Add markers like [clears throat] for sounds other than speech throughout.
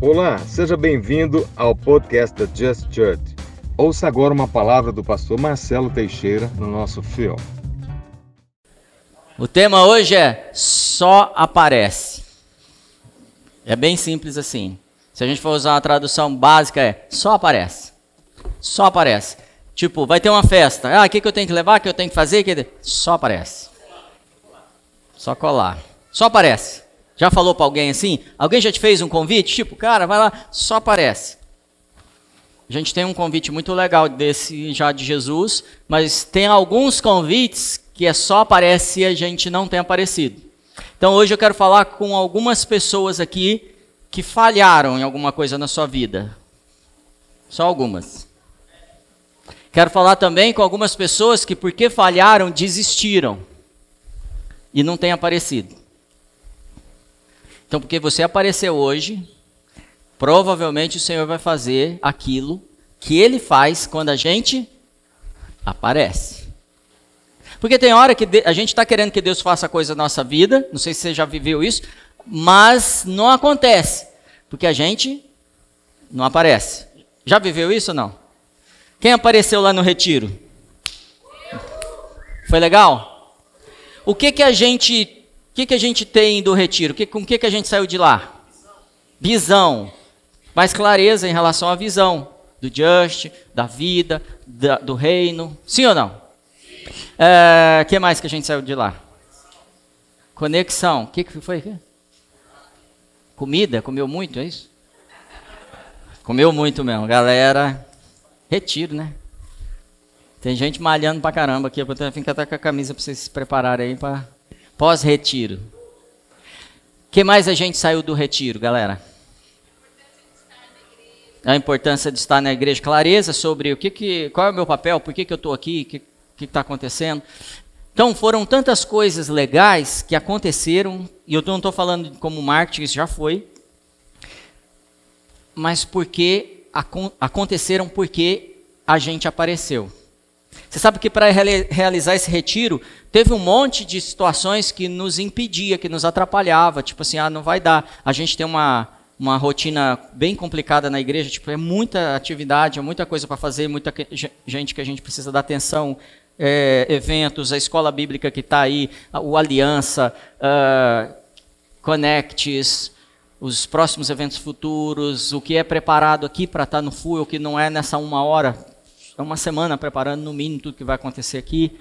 Olá, seja bem-vindo ao podcast da Just Church. Ouça agora uma palavra do pastor Marcelo Teixeira no nosso filme. O tema hoje é Só Aparece. É bem simples assim. Se a gente for usar uma tradução básica, é só aparece. Só aparece. Tipo, vai ter uma festa. Ah, o que, que eu tenho que levar? O que eu tenho que fazer? Só aparece. Só colar. Só aparece. Já falou para alguém assim? Alguém já te fez um convite? Tipo, cara, vai lá, só aparece. A gente tem um convite muito legal desse já de Jesus, mas tem alguns convites que é só aparece e a gente não tem aparecido. Então hoje eu quero falar com algumas pessoas aqui que falharam em alguma coisa na sua vida. Só algumas. Quero falar também com algumas pessoas que, porque falharam, desistiram e não têm aparecido. Então, porque você apareceu hoje, provavelmente o Senhor vai fazer aquilo que ele faz quando a gente aparece. Porque tem hora que a gente está querendo que Deus faça coisa na nossa vida, não sei se você já viveu isso, mas não acontece, porque a gente não aparece. Já viveu isso ou não? Quem apareceu lá no retiro? Foi legal? O que que a gente que, que a gente tem do retiro? Que, com o que, que a gente saiu de lá? Visão. Mais clareza em relação à visão do just, da vida, da, do reino. Sim ou não? O é, que mais que a gente saiu de lá? Conexão. O que, que foi? Comida? Comeu muito, é isso? Comeu muito mesmo. Galera, retiro, né? Tem gente malhando pra caramba aqui. Eu vou ter que estar com a camisa pra vocês se prepararem aí pra Pós-retiro. O que mais a gente saiu do retiro, galera? A importância de estar na igreja, clareza sobre o que, que qual é o meu papel, por que, que eu estou aqui, o que está acontecendo. Então, foram tantas coisas legais que aconteceram, e eu não estou falando como marketing, isso já foi, mas porque aconteceram porque a gente apareceu. Você sabe que para realizar esse retiro, teve um monte de situações que nos impedia, que nos atrapalhava. Tipo assim, ah, não vai dar. A gente tem uma, uma rotina bem complicada na igreja, tipo, é muita atividade, é muita coisa para fazer, muita gente que a gente precisa dar atenção, é, eventos, a escola bíblica que está aí, o Aliança, uh, Connects, os próximos eventos futuros, o que é preparado aqui para estar tá no full, o que não é nessa uma hora é uma semana preparando no mínimo tudo que vai acontecer aqui,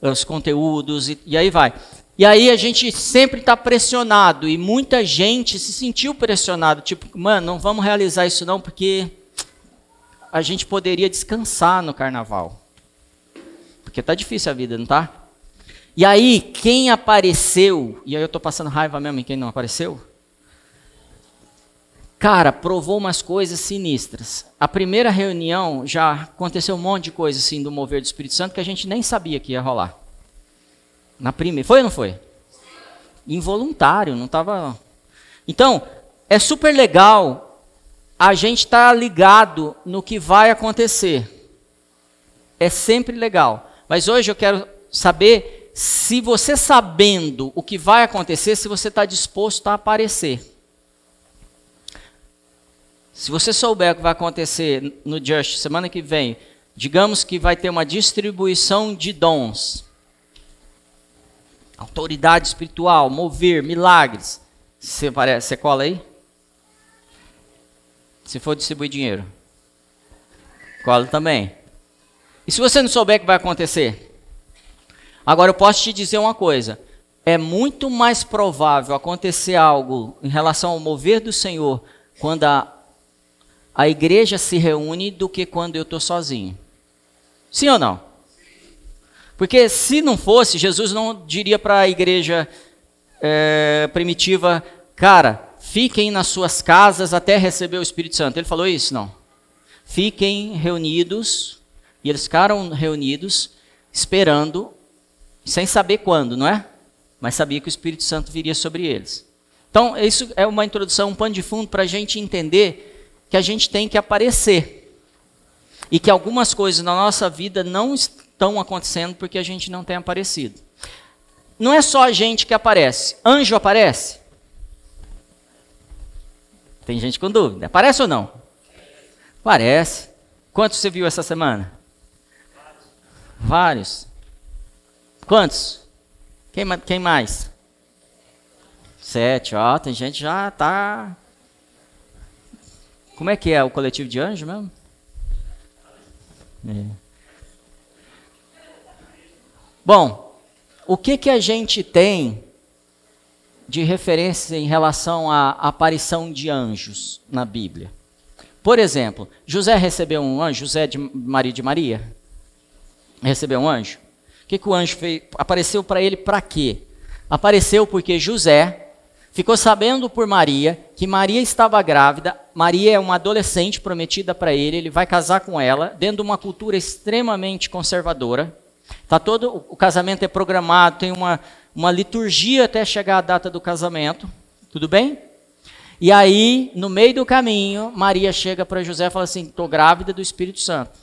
os conteúdos e, e aí vai. E aí a gente sempre está pressionado e muita gente se sentiu pressionado, tipo, mano, não vamos realizar isso não porque a gente poderia descansar no carnaval. Porque tá difícil a vida, não tá? E aí, quem apareceu, e aí eu estou passando raiva mesmo em quem não apareceu, Cara, provou umas coisas sinistras. A primeira reunião já aconteceu um monte de coisa assim do mover do Espírito Santo que a gente nem sabia que ia rolar. Na primeira, foi ou não foi? Involuntário, não estava. Então, é super legal a gente estar tá ligado no que vai acontecer. É sempre legal. Mas hoje eu quero saber se você sabendo o que vai acontecer, se você está disposto a aparecer. Se você souber o que vai acontecer no Just semana que vem, digamos que vai ter uma distribuição de dons. Autoridade espiritual, mover, milagres. Você, parece, você cola aí? Se for distribuir dinheiro. Cola também. E se você não souber o que vai acontecer? Agora eu posso te dizer uma coisa. É muito mais provável acontecer algo em relação ao mover do Senhor quando a a igreja se reúne do que quando eu estou sozinho. Sim ou não? Porque se não fosse, Jesus não diria para a igreja é, primitiva, cara, fiquem nas suas casas até receber o Espírito Santo. Ele falou isso? Não. Fiquem reunidos, e eles ficaram reunidos, esperando, sem saber quando, não é? Mas sabia que o Espírito Santo viria sobre eles. Então, isso é uma introdução, um pano de fundo para a gente entender que a gente tem que aparecer. E que algumas coisas na nossa vida não estão acontecendo porque a gente não tem aparecido. Não é só a gente que aparece. Anjo aparece? Tem gente com dúvida. Parece ou não? Parece. Quantos você viu essa semana? Vários. Quantos? Quem, quem mais? Sete, ó, tem gente já tá. Como é que é o coletivo de anjo mesmo? É. Bom, o que que a gente tem de referência em relação à aparição de anjos na Bíblia? Por exemplo, José recebeu um anjo, José de Maria de Maria recebeu um anjo. O que, que o anjo fez? Apareceu para ele para quê? Apareceu porque José ficou sabendo por Maria que Maria estava grávida. Maria é uma adolescente prometida para ele, ele vai casar com ela dentro de uma cultura extremamente conservadora. Tá todo o casamento é programado, tem uma, uma liturgia até chegar a data do casamento. Tudo bem? E aí, no meio do caminho, Maria chega para José e fala assim: estou grávida do Espírito Santo.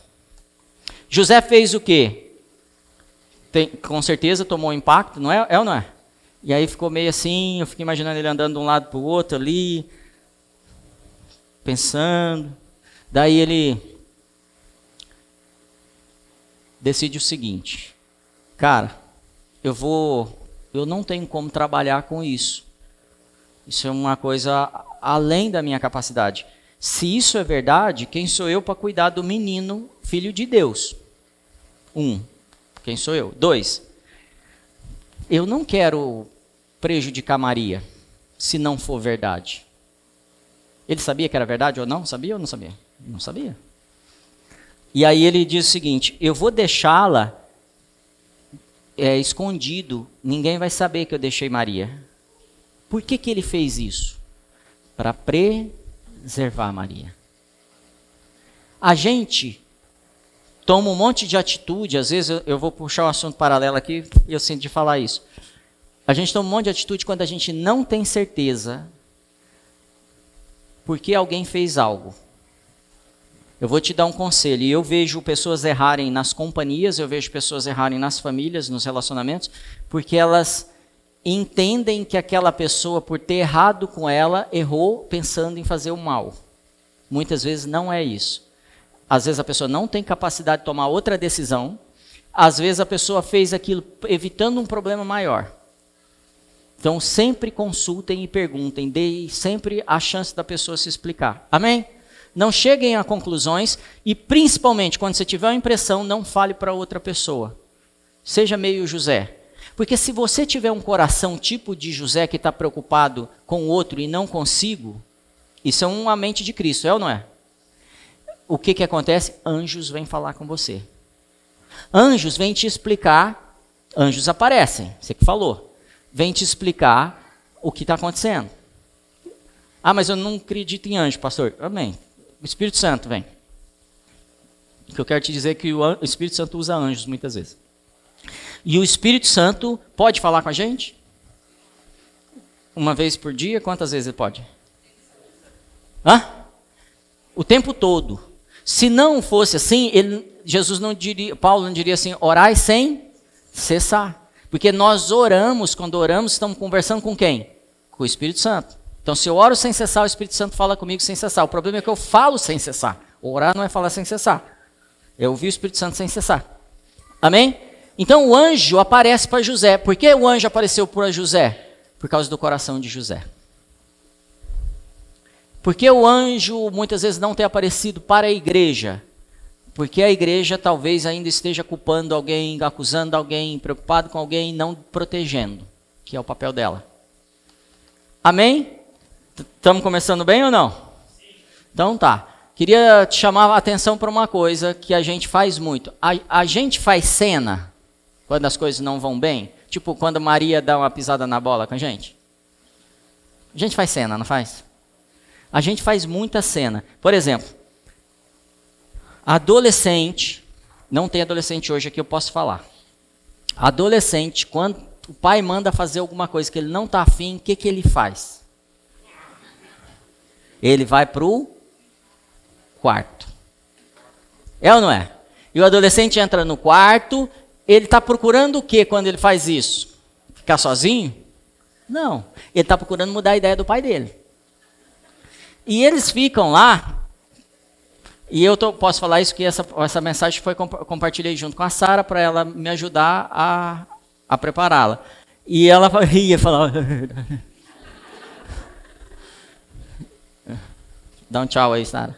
José fez o quê? Tem, com certeza tomou impacto, não é? É ou não é? E aí ficou meio assim, eu fiquei imaginando ele andando de um lado para o outro ali, pensando. Daí ele decide o seguinte: Cara, eu vou. Eu não tenho como trabalhar com isso. Isso é uma coisa além da minha capacidade. Se isso é verdade, quem sou eu para cuidar do menino, filho de Deus? Um, quem sou eu? Dois, eu não quero prejudicar Maria, se não for verdade. Ele sabia que era verdade ou não? Sabia ou não sabia? Não sabia. E aí ele diz o seguinte: eu vou deixá-la é, escondido, ninguém vai saber que eu deixei Maria. Por que, que ele fez isso? Para preservar Maria. A gente toma um monte de atitude, às vezes eu, eu vou puxar um assunto paralelo aqui e eu sinto de falar isso. A gente toma um monte de atitude quando a gente não tem certeza porque alguém fez algo. Eu vou te dar um conselho. Eu vejo pessoas errarem nas companhias, eu vejo pessoas errarem nas famílias, nos relacionamentos, porque elas entendem que aquela pessoa, por ter errado com ela, errou pensando em fazer o mal. Muitas vezes não é isso. Às vezes a pessoa não tem capacidade de tomar outra decisão. Às vezes a pessoa fez aquilo evitando um problema maior. Então sempre consultem e perguntem, deem sempre a chance da pessoa se explicar. Amém? Não cheguem a conclusões e principalmente quando você tiver uma impressão, não fale para outra pessoa. Seja meio José. Porque se você tiver um coração tipo de José que está preocupado com o outro e não consigo, isso é uma mente de Cristo, é ou não é? O que, que acontece? Anjos vêm falar com você. Anjos vêm te explicar, anjos aparecem, você que falou, vêm te explicar o que está acontecendo. Ah, mas eu não acredito em anjo, pastor. Amém. O Espírito Santo vem. O que eu quero te dizer é que o Espírito Santo usa anjos muitas vezes. E o Espírito Santo pode falar com a gente? Uma vez por dia? Quantas vezes ele pode? Hã? O tempo todo. Se não fosse assim, ele, Jesus não diria, Paulo não diria assim, orai sem cessar. Porque nós oramos, quando oramos, estamos conversando com quem? Com o Espírito Santo. Então, se eu oro sem cessar, o Espírito Santo fala comigo sem cessar. O problema é que eu falo sem cessar. Orar não é falar sem cessar. Eu ouvi o Espírito Santo sem cessar. Amém? Então o anjo aparece para José. Por que o anjo apareceu para José? Por causa do coração de José. Por que o anjo muitas vezes não tem aparecido para a igreja? Porque a igreja talvez ainda esteja culpando alguém, acusando alguém, preocupado com alguém não protegendo, que é o papel dela. Amém? Estamos começando bem ou não? Então tá. Queria te chamar a atenção para uma coisa que a gente faz muito. A, a gente faz cena quando as coisas não vão bem? Tipo, quando Maria dá uma pisada na bola com a gente? A gente faz cena, não faz? A gente faz muita cena. Por exemplo, adolescente, não tem adolescente hoje aqui, eu posso falar. Adolescente, quando o pai manda fazer alguma coisa que ele não está afim, o que, que ele faz? Ele vai para o quarto. É ou não é? E o adolescente entra no quarto, ele está procurando o que quando ele faz isso? Ficar sozinho? Não. Ele está procurando mudar a ideia do pai dele. E eles ficam lá. E eu tô, posso falar isso que essa, essa mensagem foi compartilhei junto com a Sara para ela me ajudar a, a prepará-la. E ela [laughs] ria, falava. [laughs] Dá um tchau aí, Sara.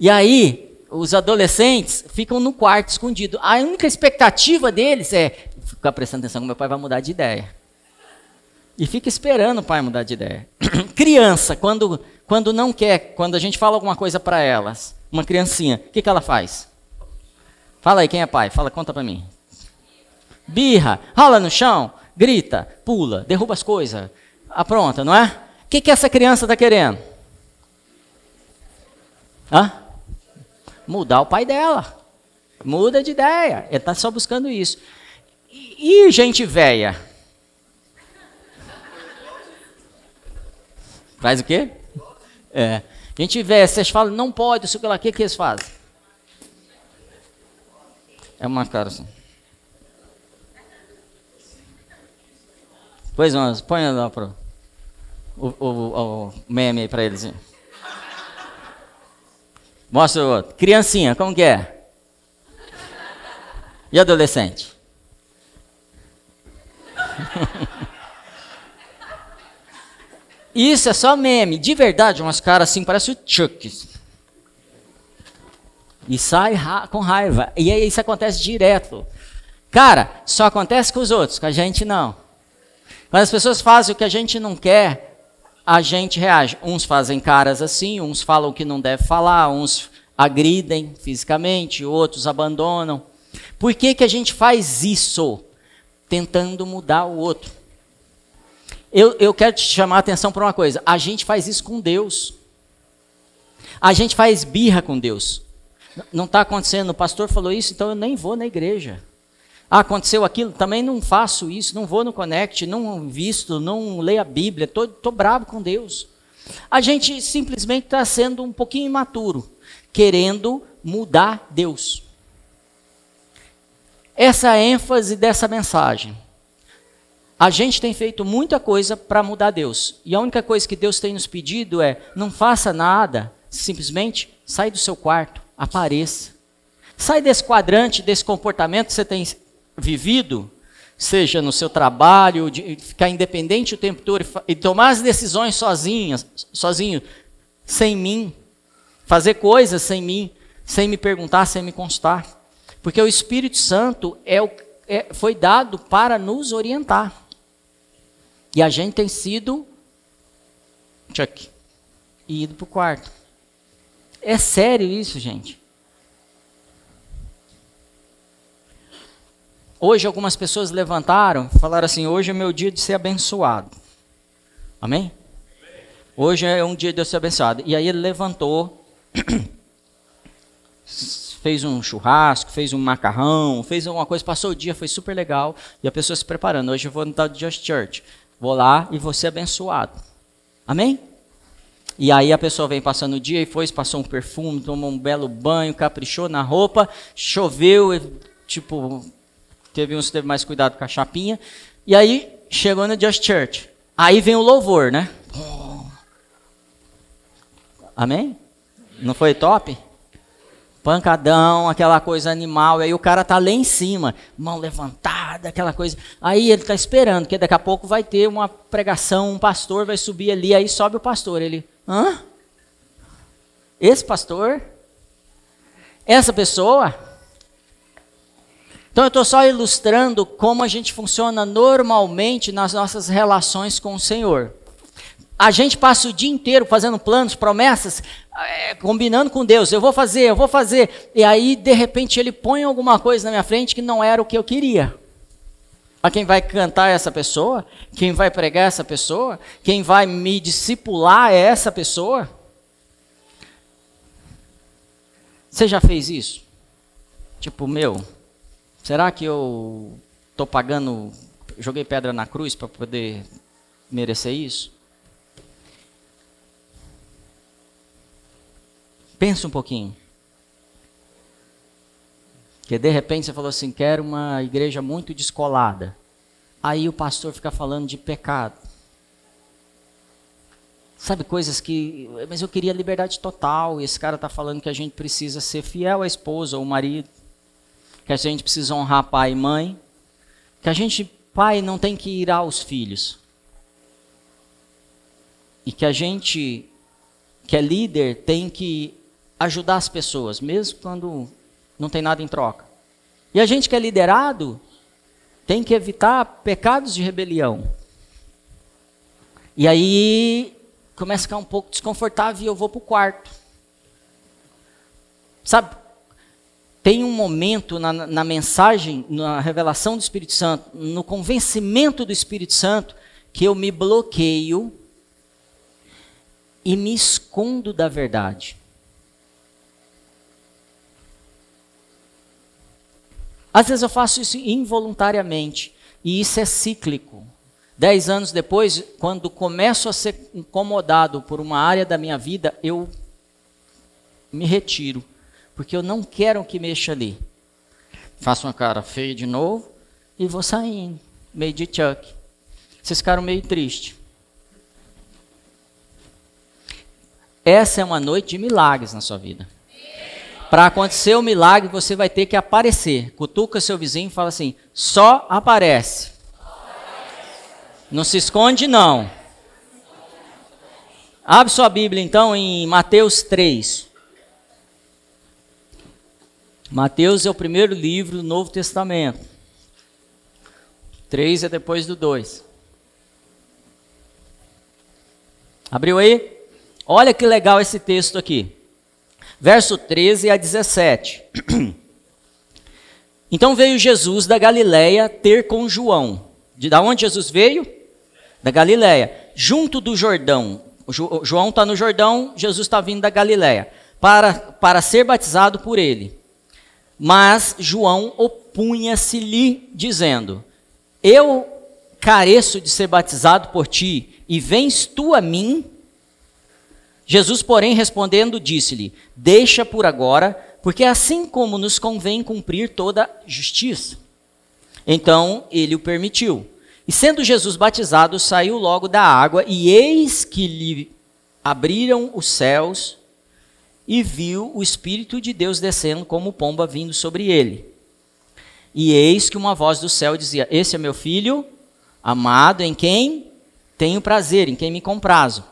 E aí, os adolescentes ficam no quarto escondido. A única expectativa deles é ficar prestando atenção que meu pai vai mudar de ideia. E fica esperando o pai mudar de ideia. [clears throat] Criança, quando, quando não quer, quando a gente fala alguma coisa para elas, uma criancinha, o que, que ela faz? Fala aí, quem é pai? Fala, conta para mim. Birra, rola no chão, grita, pula, derruba as coisas, apronta, não é? O que, que essa criança está querendo? Hã? Mudar o pai dela. Muda de ideia. Ele está só buscando isso. E, e gente velha? Faz o quê? É. Gente velha, vocês falam, não pode, que lá, o que, que eles fazem? É uma cara assim. Pois não, põe lá pro, o, o, o meme aí para eles. Mostra o outro. Criancinha, como que é? E adolescente? [laughs] Isso é só meme. De verdade, umas caras assim, parece o Chuck. E sai ra com raiva. E aí isso acontece direto. Cara, só acontece com os outros, com a gente não. Quando as pessoas fazem o que a gente não quer, a gente reage. Uns fazem caras assim, uns falam que não deve falar, uns agridem fisicamente, outros abandonam. Por que, que a gente faz isso? Tentando mudar o outro. Eu, eu quero te chamar a atenção para uma coisa: a gente faz isso com Deus. A gente faz birra com Deus. Não está acontecendo, o pastor falou isso, então eu nem vou na igreja. Ah, aconteceu aquilo, também não faço isso, não vou no Connect, não visto, não leio a Bíblia, estou bravo com Deus. A gente simplesmente está sendo um pouquinho imaturo, querendo mudar Deus. Essa é a ênfase dessa mensagem. A gente tem feito muita coisa para mudar Deus. E a única coisa que Deus tem nos pedido é: não faça nada, simplesmente sai do seu quarto, apareça. Sai desse quadrante, desse comportamento que você tem vivido, seja no seu trabalho, de ficar independente o tempo todo e tomar as decisões sozinhas, sozinho, sem mim, fazer coisas sem mim, sem me perguntar, sem me constar. Porque o Espírito Santo é o, é, foi dado para nos orientar. E a gente tem sido check, e ido para o quarto. É sério isso, gente. Hoje algumas pessoas levantaram, falaram assim: hoje é meu dia de ser abençoado. Amém? Hoje é um dia de eu ser abençoado. E aí ele levantou, [clears throat] fez um churrasco, fez um macarrão, fez alguma coisa, passou o dia, foi super legal. E a pessoa se preparando. Hoje eu vou no tal de Just Church. Vou lá e vou ser abençoado. Amém? E aí a pessoa vem passando o dia e foi, passou um perfume, tomou um belo banho, caprichou na roupa, choveu, tipo, Teve uns que teve mais cuidado com a chapinha. E aí chegou na Just Church. Aí vem o louvor, né? Amém? Não foi top? Pancadão, aquela coisa animal. Aí o cara tá lá em cima, mão levantada, aquela coisa. Aí ele tá esperando, que daqui a pouco vai ter uma pregação, um pastor vai subir ali, aí sobe o pastor. Ele, hã? Esse pastor? Essa pessoa? Então eu estou só ilustrando como a gente funciona normalmente nas nossas relações com o Senhor. A gente passa o dia inteiro fazendo planos, promessas, é, combinando com Deus. Eu vou fazer, eu vou fazer. E aí, de repente, Ele põe alguma coisa na minha frente que não era o que eu queria. A quem vai cantar é essa pessoa? Quem vai pregar é essa pessoa? Quem vai me discipular é essa pessoa? Você já fez isso? Tipo, meu, Será que eu estou pagando, joguei pedra na cruz para poder merecer isso? Pensa um pouquinho. Que de repente você falou assim: quero uma igreja muito descolada. Aí o pastor fica falando de pecado. Sabe, coisas que. Mas eu queria liberdade total. E esse cara está falando que a gente precisa ser fiel à esposa ou ao marido. Que a gente precisa honrar pai e mãe. Que a gente, pai, não tem que ir aos filhos. E que a gente, que é líder, tem que ajudar as pessoas, mesmo quando não tem nada em troca. E a gente que é liderado tem que evitar pecados de rebelião. E aí começa a ficar um pouco desconfortável e eu vou para o quarto. Sabe, tem um momento na, na, mensagem, na revelação do Espírito Santo, no convencimento do Espírito Santo, que eu me bloqueio e me escondo da verdade. Às vezes eu faço isso involuntariamente, e isso é cíclico. Dez anos depois, quando começo a ser incomodado por uma área da minha vida, eu me retiro, porque eu não quero que mexa ali. Faço uma cara feia de novo e vou saindo, meio de Chuck. Vocês ficaram meio tristes. Essa é uma noite de milagres na sua vida. Para acontecer o milagre, você vai ter que aparecer. Cutuca seu vizinho e fala assim: só aparece. Não se esconde, não. Abre sua Bíblia então em Mateus 3. Mateus é o primeiro livro do Novo Testamento. 3 é depois do 2. Abriu aí? Olha que legal esse texto aqui. Verso 13 a 17. [clears throat] Então veio Jesus da Galiléia ter com João. De onde Jesus veio? da Galiléia, junto do Jordão. João está no Jordão, Jesus está vindo da Galiléia, para, para ser batizado por ele. Mas João opunha-se-lhe, dizendo: Eu careço de ser batizado por ti, e vens tu a mim? Jesus, porém, respondendo, disse-lhe: Deixa por agora, porque assim como nos convém cumprir toda justiça. Então ele o permitiu. E sendo Jesus batizado, saiu logo da água, e eis que lhe abriram os céus, e viu o Espírito de Deus descendo como pomba vindo sobre ele. E eis que uma voz do céu dizia: Esse é meu filho amado, em quem tenho prazer, em quem me comprazo.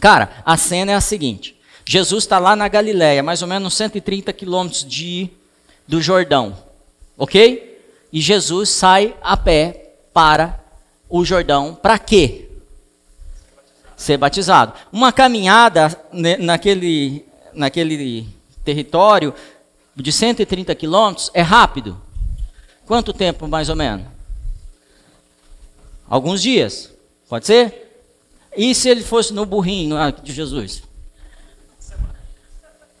Cara, a cena é a seguinte: Jesus está lá na Galiléia, mais ou menos 130 quilômetros de do Jordão, ok? E Jesus sai a pé para o Jordão para quê? Ser batizado. Uma caminhada naquele, naquele território de 130 quilômetros é rápido. Quanto tempo, mais ou menos? Alguns dias. Pode ser? E se ele fosse no burrinho de Jesus?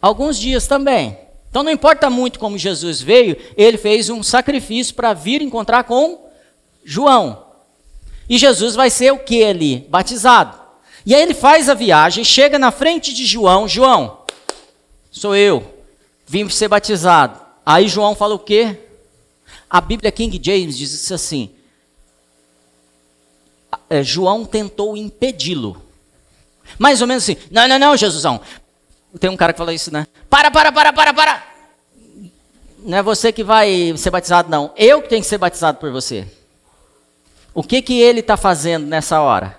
Alguns dias também. Então não importa muito como Jesus veio, ele fez um sacrifício para vir encontrar com João. E Jesus vai ser o que ali? Batizado. E aí ele faz a viagem, chega na frente de João, João, sou eu, vim ser batizado. Aí João fala o quê? A Bíblia King James diz assim: João tentou impedi-lo. Mais ou menos assim, não, não, não, Jesusão. Tem um cara que fala isso, né? Para, para, para, para, para. Não é você que vai ser batizado, não. Eu que tenho que ser batizado por você. O que, que ele está fazendo nessa hora?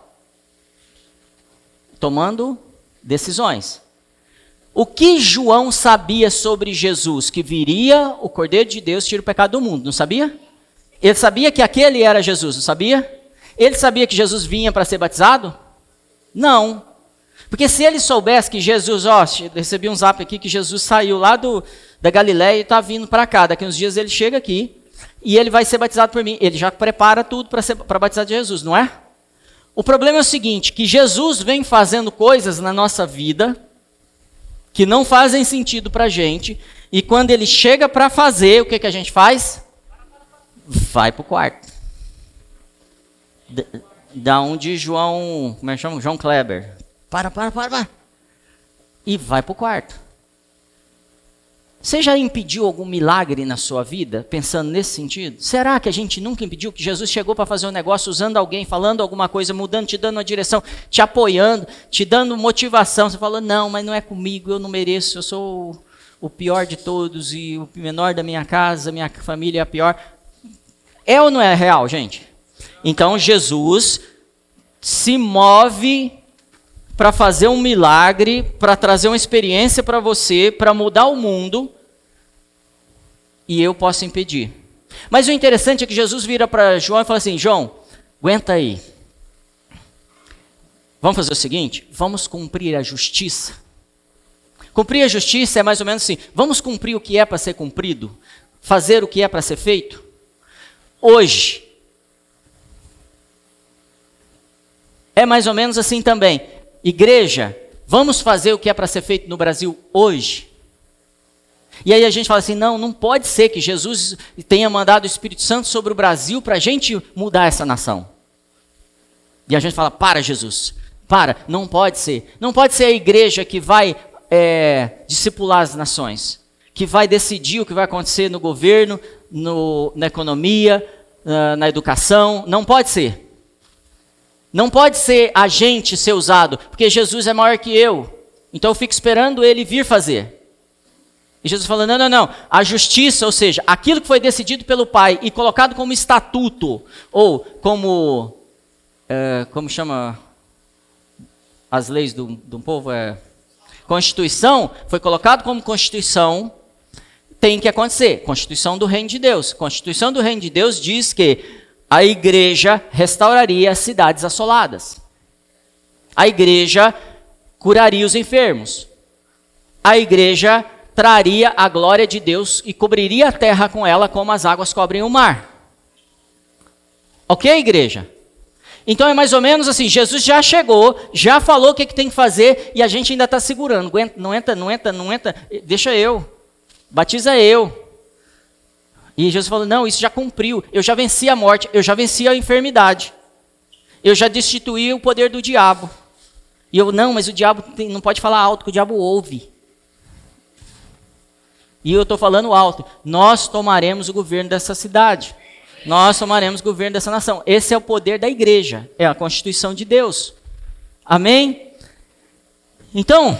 Tomando decisões. O que João sabia sobre Jesus? Que viria o Cordeiro de Deus tira o pecado do mundo, não sabia? Ele sabia que aquele era Jesus, não sabia? Ele sabia que Jesus vinha para ser batizado? Não. Porque se ele soubesse que Jesus, ó, recebi um zap aqui que Jesus saiu lá do, da Galiléia e está vindo para cá, daqui uns dias ele chega aqui, e ele vai ser batizado por mim. Ele já prepara tudo para batizar de Jesus, não é? O problema é o seguinte: que Jesus vem fazendo coisas na nossa vida que não fazem sentido para a gente, e quando ele chega para fazer, o que, que a gente faz? Vai para o quarto. Da onde João. Como é que chama? João Kleber. Para, para, para, para. E vai para o quarto. Você já impediu algum milagre na sua vida, pensando nesse sentido? Será que a gente nunca impediu que Jesus chegou para fazer um negócio usando alguém, falando alguma coisa, mudando, te dando uma direção, te apoiando, te dando motivação? Você falou, não, mas não é comigo, eu não mereço, eu sou o pior de todos e o menor da minha casa, minha família é a pior. É ou não é real, gente? Então Jesus se move para fazer um milagre, para trazer uma experiência para você, para mudar o mundo, e eu posso impedir. Mas o interessante é que Jesus vira para João e fala assim: João, aguenta aí. Vamos fazer o seguinte: vamos cumprir a justiça. Cumprir a justiça é mais ou menos assim: vamos cumprir o que é para ser cumprido, fazer o que é para ser feito. Hoje. É mais ou menos assim também. Igreja, vamos fazer o que é para ser feito no Brasil hoje? E aí a gente fala assim: não, não pode ser que Jesus tenha mandado o Espírito Santo sobre o Brasil para a gente mudar essa nação. E a gente fala: para, Jesus, para, não pode ser. Não pode ser a igreja que vai é, discipular as nações, que vai decidir o que vai acontecer no governo, no, na economia, na, na educação. Não pode ser. Não pode ser a gente ser usado, porque Jesus é maior que eu. Então eu fico esperando ele vir fazer. E Jesus falou: não, não, não. A justiça, ou seja, aquilo que foi decidido pelo Pai e colocado como estatuto, ou como. É, como chama as leis do, do povo? É, Constituição, foi colocado como Constituição, tem que acontecer. Constituição do Reino de Deus. Constituição do Reino de Deus diz que a igreja restauraria cidades assoladas. A igreja curaria os enfermos. A igreja traria a glória de Deus e cobriria a terra com ela como as águas cobrem o mar. Ok, igreja? Então é mais ou menos assim: Jesus já chegou, já falou o que, que tem que fazer e a gente ainda está segurando. Não entra, não entra, não entra, deixa eu. Batiza eu. E Jesus falou: Não, isso já cumpriu. Eu já venci a morte, eu já venci a enfermidade. Eu já destituí o poder do diabo. E eu, não, mas o diabo tem, não pode falar alto, que o diabo ouve. E eu estou falando alto. Nós tomaremos o governo dessa cidade. Nós tomaremos o governo dessa nação. Esse é o poder da igreja. É a constituição de Deus. Amém? Então,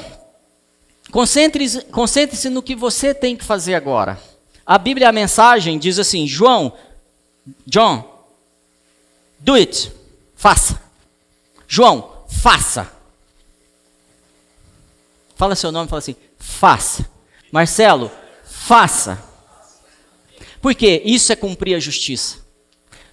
concentre-se concentre no que você tem que fazer agora. A Bíblia, a mensagem, diz assim: João, John, do it, faça. João, faça. Fala seu nome, fala assim, faça. Marcelo, faça. Porque isso é cumprir a justiça.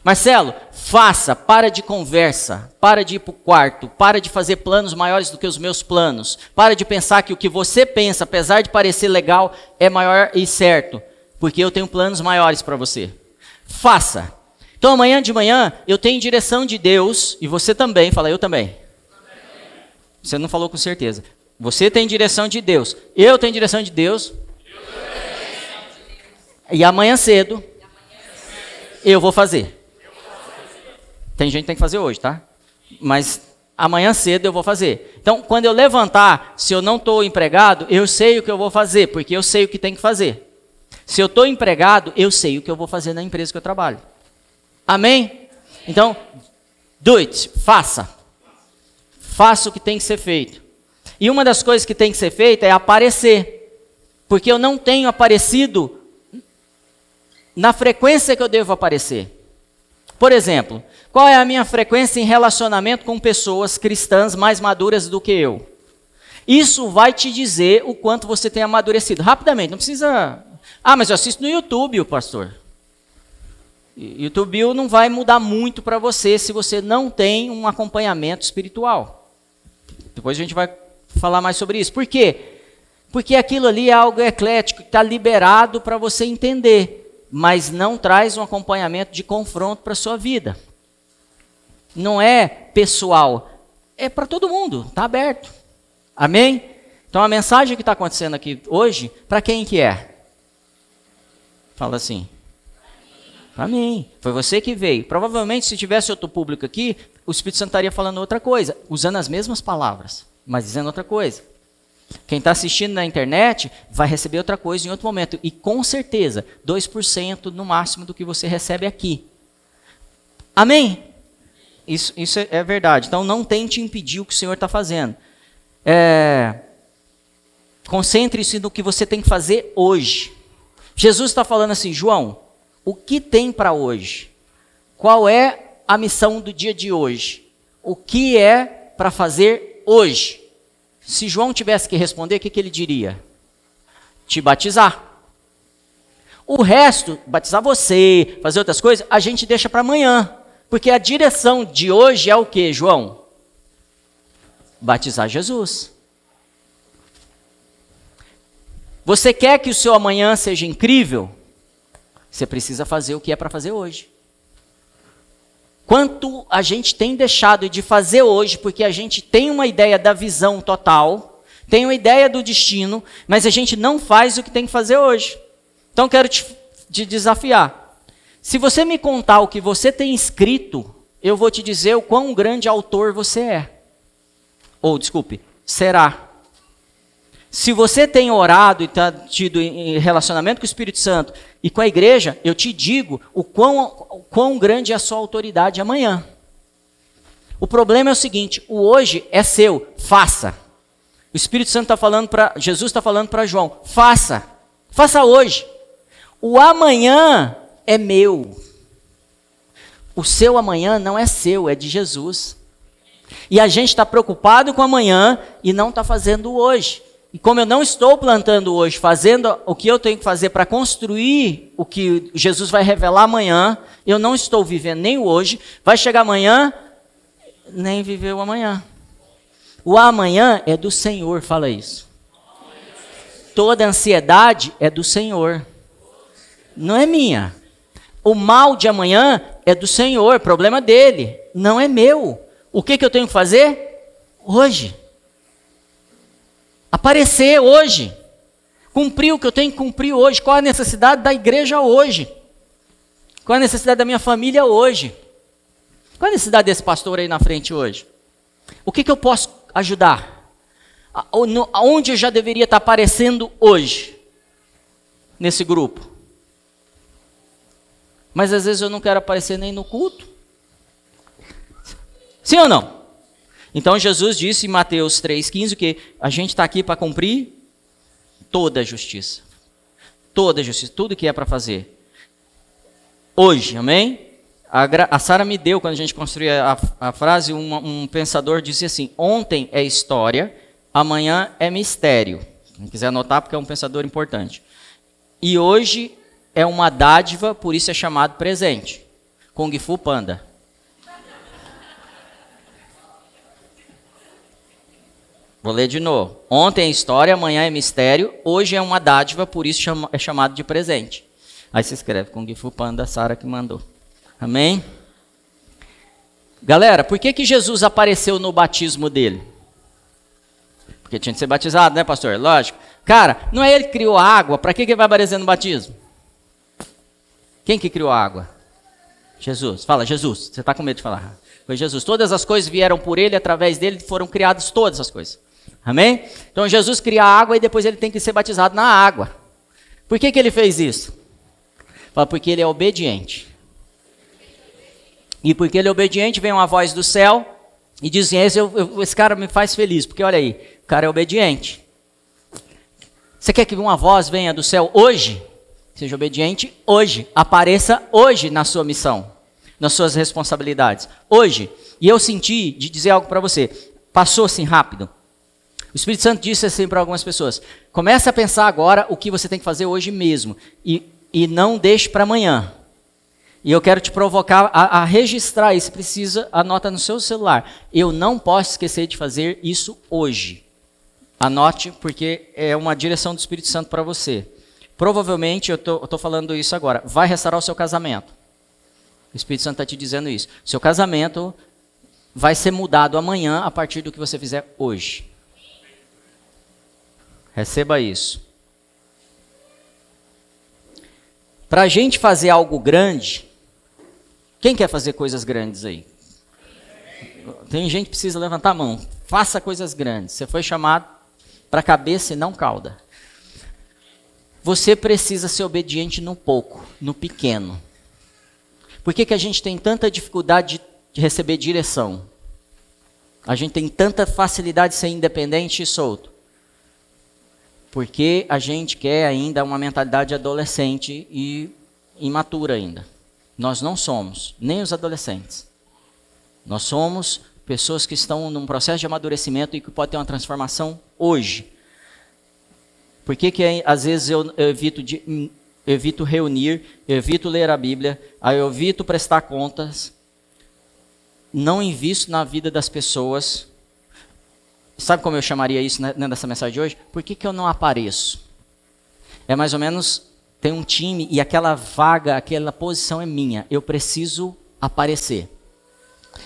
Marcelo, faça, para de conversa, para de ir para o quarto, para de fazer planos maiores do que os meus planos, para de pensar que o que você pensa, apesar de parecer legal, é maior e certo porque eu tenho planos maiores para você. Faça. Então amanhã de manhã eu tenho direção de Deus e você também, fala eu também. Você não falou com certeza. Você tem direção de Deus. Eu tenho direção de Deus. E amanhã cedo eu vou fazer. Tem gente que tem que fazer hoje, tá? Mas amanhã cedo eu vou fazer. Então, quando eu levantar, se eu não estou empregado, eu sei o que eu vou fazer, porque eu sei o que tem que fazer. Se eu estou empregado, eu sei o que eu vou fazer na empresa que eu trabalho. Amém? Então, do it, faça. Faça o que tem que ser feito. E uma das coisas que tem que ser feita é aparecer. Porque eu não tenho aparecido na frequência que eu devo aparecer. Por exemplo, qual é a minha frequência em relacionamento com pessoas cristãs mais maduras do que eu? Isso vai te dizer o quanto você tem amadurecido. Rapidamente, não precisa ah, mas eu assisto no YouTube, pastor. YouTube não vai mudar muito para você se você não tem um acompanhamento espiritual. Depois a gente vai falar mais sobre isso. Por quê? Porque aquilo ali é algo eclético, que está liberado para você entender, mas não traz um acompanhamento de confronto para a sua vida. Não é pessoal, é para todo mundo, está aberto. Amém? Então a mensagem que está acontecendo aqui hoje, para quem que é? Fala assim. Para mim. Foi você que veio. Provavelmente, se tivesse outro público aqui, o Espírito Santo estaria falando outra coisa, usando as mesmas palavras, mas dizendo outra coisa. Quem está assistindo na internet vai receber outra coisa em outro momento. E com certeza, 2% no máximo do que você recebe aqui. Amém? Isso, isso é, é verdade. Então não tente impedir o que o Senhor está fazendo. É, Concentre-se no que você tem que fazer hoje. Jesus está falando assim, João, o que tem para hoje? Qual é a missão do dia de hoje? O que é para fazer hoje? Se João tivesse que responder, o que, que ele diria? Te batizar. O resto, batizar você, fazer outras coisas, a gente deixa para amanhã. Porque a direção de hoje é o que, João? Batizar Jesus. Você quer que o seu amanhã seja incrível? Você precisa fazer o que é para fazer hoje. Quanto a gente tem deixado de fazer hoje, porque a gente tem uma ideia da visão total, tem uma ideia do destino, mas a gente não faz o que tem que fazer hoje. Então quero te, te desafiar. Se você me contar o que você tem escrito, eu vou te dizer o quão grande autor você é. Ou, desculpe, será. Se você tem orado e está tido relacionamento com o Espírito Santo e com a igreja, eu te digo o quão, o quão grande é a sua autoridade amanhã. O problema é o seguinte: o hoje é seu, faça. O Espírito Santo está falando para. Jesus está falando para João: faça. Faça hoje. O amanhã é meu. O seu amanhã não é seu, é de Jesus. E a gente está preocupado com amanhã e não está fazendo hoje. E como eu não estou plantando hoje, fazendo o que eu tenho que fazer para construir o que Jesus vai revelar amanhã, eu não estou vivendo nem o hoje, vai chegar amanhã, nem viver o amanhã. O amanhã é do Senhor, fala isso. Toda ansiedade é do Senhor, não é minha. O mal de amanhã é do Senhor, problema dele, não é meu. O que, que eu tenho que fazer? Hoje aparecer hoje, cumprir o que eu tenho que cumprir hoje, qual a necessidade da igreja hoje, qual a necessidade da minha família hoje, qual a necessidade desse pastor aí na frente hoje, o que, que eu posso ajudar, aonde eu já deveria estar aparecendo hoje, nesse grupo, mas às vezes eu não quero aparecer nem no culto, sim ou não? Então Jesus disse em Mateus 3,15 que a gente está aqui para cumprir toda a justiça. Toda a justiça, tudo que é para fazer. Hoje, amém? A, a Sara me deu, quando a gente construía a, a frase, um, um pensador disse assim: ontem é história, amanhã é mistério. Quem quiser anotar, porque é um pensador importante. E hoje é uma dádiva, por isso é chamado presente. Kung Fu Panda. Vou ler de novo. Ontem é história, amanhã é mistério, hoje é uma dádiva, por isso é chamado de presente. Aí se escreve com Gifu Panda, Sara que mandou. Amém? Galera, por que, que Jesus apareceu no batismo dele? Porque tinha de ser batizado, né, pastor? Lógico. Cara, não é ele que criou a água, para que, que ele vai aparecer no batismo? Quem que criou a água? Jesus. Fala, Jesus. Você está com medo de falar? Foi Jesus. Todas as coisas vieram por ele, através dele foram criadas todas as coisas. Amém? Então Jesus cria a água e depois ele tem que ser batizado na água. Por que, que ele fez isso? Fala, porque ele é obediente. E porque ele é obediente, vem uma voz do céu e diz assim: esse, esse cara me faz feliz, porque olha aí, o cara é obediente. Você quer que uma voz venha do céu hoje? Seja obediente hoje. Apareça hoje na sua missão, nas suas responsabilidades. Hoje. E eu senti de dizer algo para você. Passou assim rápido. O Espírito Santo disse assim para algumas pessoas: comece a pensar agora o que você tem que fazer hoje mesmo e, e não deixe para amanhã. E eu quero te provocar a, a registrar isso. Precisa, anota no seu celular. Eu não posso esquecer de fazer isso hoje. Anote, porque é uma direção do Espírito Santo para você. Provavelmente, eu estou falando isso agora, vai restaurar o seu casamento. O Espírito Santo está te dizendo isso. Seu casamento vai ser mudado amanhã a partir do que você fizer hoje. Receba isso. Para a gente fazer algo grande, quem quer fazer coisas grandes aí? Tem gente que precisa levantar a mão. Faça coisas grandes. Você foi chamado para cabeça e não cauda. Você precisa ser obediente no pouco, no pequeno. Por que, que a gente tem tanta dificuldade de receber direção? A gente tem tanta facilidade de ser independente e solto? Porque a gente quer ainda uma mentalidade adolescente e imatura ainda. Nós não somos, nem os adolescentes. Nós somos pessoas que estão num processo de amadurecimento e que pode ter uma transformação hoje. Por que, que às vezes eu, eu evito, de, hum, evito reunir, evito ler a Bíblia, eu evito prestar contas, não invisto na vida das pessoas? Sabe como eu chamaria isso né, nessa mensagem de hoje? Por que, que eu não apareço? É mais ou menos, tem um time e aquela vaga, aquela posição é minha. Eu preciso aparecer.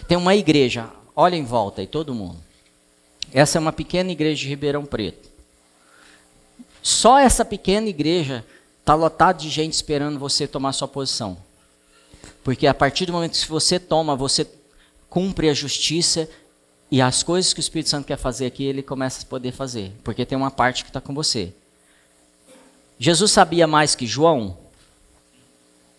Tem uma igreja, olha em volta aí, todo mundo. Essa é uma pequena igreja de Ribeirão Preto. Só essa pequena igreja está lotada de gente esperando você tomar sua posição. Porque a partir do momento que você toma, você cumpre a justiça e as coisas que o Espírito Santo quer fazer aqui, ele começa a poder fazer. Porque tem uma parte que está com você. Jesus sabia mais que João?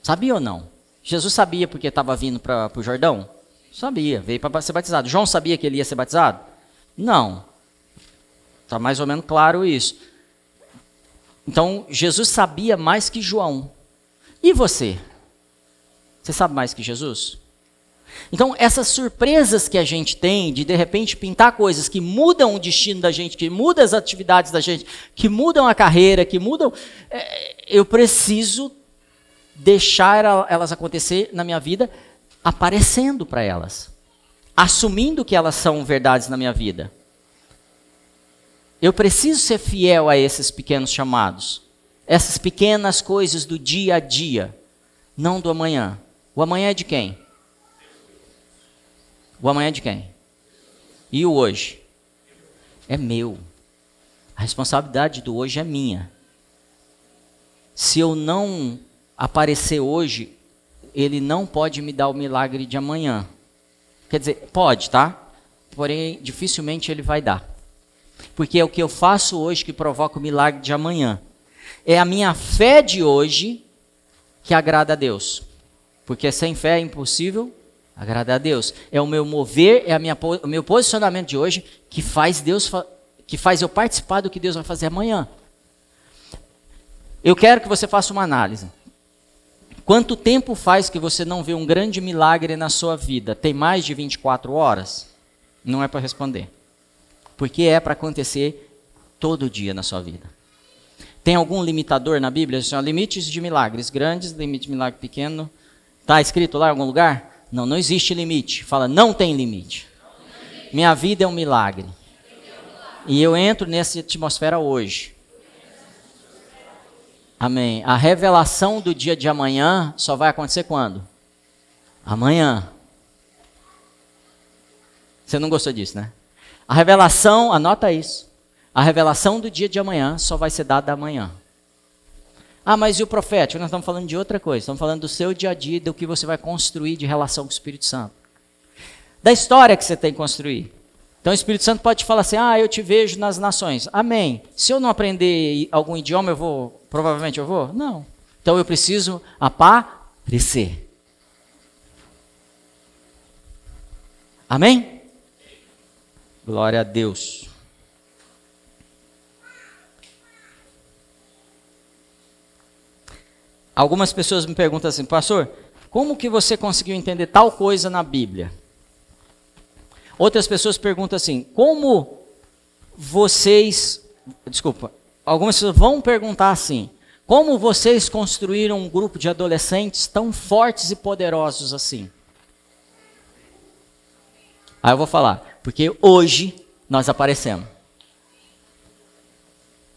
Sabia ou não? Jesus sabia porque estava vindo para o Jordão? Sabia, veio para ser batizado. João sabia que ele ia ser batizado? Não. Está mais ou menos claro isso. Então, Jesus sabia mais que João. E você? Você sabe mais que Jesus? Então, essas surpresas que a gente tem de de repente pintar coisas que mudam o destino da gente, que mudam as atividades da gente, que mudam a carreira, que mudam. É, eu preciso deixar elas acontecer na minha vida aparecendo para elas, assumindo que elas são verdades na minha vida. Eu preciso ser fiel a esses pequenos chamados, essas pequenas coisas do dia a dia, não do amanhã. O amanhã é de quem? O amanhã é de quem? E o hoje? É meu. A responsabilidade do hoje é minha. Se eu não aparecer hoje, ele não pode me dar o milagre de amanhã. Quer dizer, pode, tá? Porém, dificilmente ele vai dar. Porque é o que eu faço hoje que provoca o milagre de amanhã. É a minha fé de hoje que agrada a Deus. Porque sem fé é impossível agradar a Deus. É o meu mover, é minha, o meu posicionamento de hoje que faz Deus que faz eu participar do que Deus vai fazer amanhã. Eu quero que você faça uma análise. Quanto tempo faz que você não vê um grande milagre na sua vida? Tem mais de 24 horas? Não é para responder. Porque é para acontecer todo dia na sua vida. Tem algum limitador na Bíblia? Assim, limites de milagres grandes, limite de milagre pequeno. Está escrito lá em algum lugar? Não, não existe limite. Fala, não tem limite. Minha vida é um milagre. E eu entro nessa atmosfera hoje. Amém. A revelação do dia de amanhã só vai acontecer quando? Amanhã. Você não gostou disso, né? A revelação, anota isso. A revelação do dia de amanhã só vai ser dada amanhã. Ah, mas e o profético? Nós estamos falando de outra coisa. Estamos falando do seu dia a dia, do que você vai construir de relação com o Espírito Santo. Da história que você tem que construir. Então o Espírito Santo pode falar assim: ah, eu te vejo nas nações. Amém. Se eu não aprender algum idioma, eu vou. Provavelmente eu vou? Não. Então eu preciso aparecer. Amém? Glória a Deus. Algumas pessoas me perguntam assim, pastor, como que você conseguiu entender tal coisa na Bíblia? Outras pessoas perguntam assim: como vocês. Desculpa. Algumas pessoas vão perguntar assim: como vocês construíram um grupo de adolescentes tão fortes e poderosos assim? Aí eu vou falar: porque hoje nós aparecemos.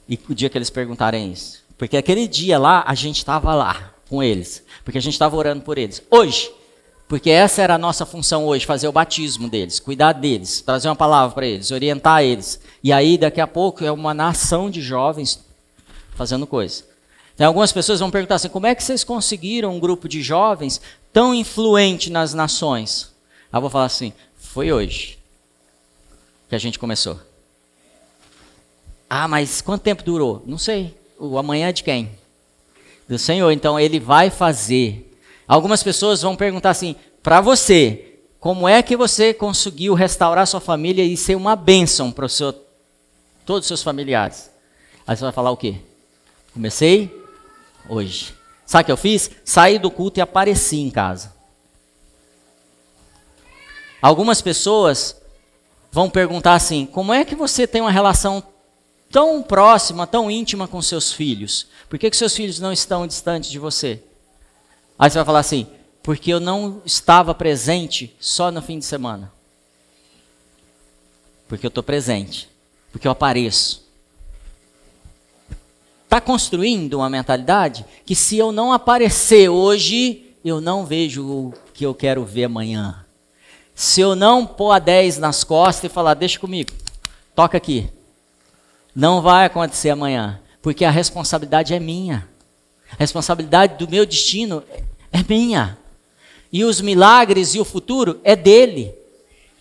E o dia que eles perguntarem isso. Porque aquele dia lá, a gente estava lá com eles. Porque a gente estava orando por eles. Hoje, porque essa era a nossa função hoje, fazer o batismo deles, cuidar deles, trazer uma palavra para eles, orientar eles. E aí, daqui a pouco, é uma nação de jovens fazendo coisa. Tem algumas pessoas vão perguntar assim: como é que vocês conseguiram um grupo de jovens tão influente nas nações? Eu vou falar assim: foi hoje que a gente começou. Ah, mas quanto tempo durou? Não sei. O amanhã é de quem? Do Senhor. Então ele vai fazer. Algumas pessoas vão perguntar assim: para você, como é que você conseguiu restaurar sua família e ser uma bênção para todos os seus familiares? Aí você vai falar o quê? Comecei hoje. Sabe o que eu fiz? Saí do culto e apareci em casa. Algumas pessoas vão perguntar assim: como é que você tem uma relação tão próxima, tão íntima com seus filhos? Por que, que seus filhos não estão distantes de você? Aí você vai falar assim: porque eu não estava presente só no fim de semana. Porque eu estou presente. Porque eu apareço. Está construindo uma mentalidade que se eu não aparecer hoje, eu não vejo o que eu quero ver amanhã. Se eu não pôr a 10 nas costas e falar, deixa comigo, toca aqui. Não vai acontecer amanhã, porque a responsabilidade é minha. A responsabilidade do meu destino é minha. E os milagres e o futuro é dele.